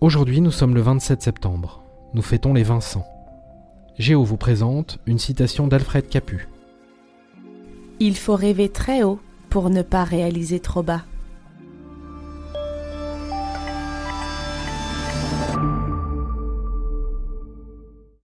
Aujourd'hui, nous sommes le 27 septembre. Nous fêtons les Vincent. Géo vous présente une citation d'Alfred Capu. Il faut rêver très haut pour ne pas réaliser trop bas.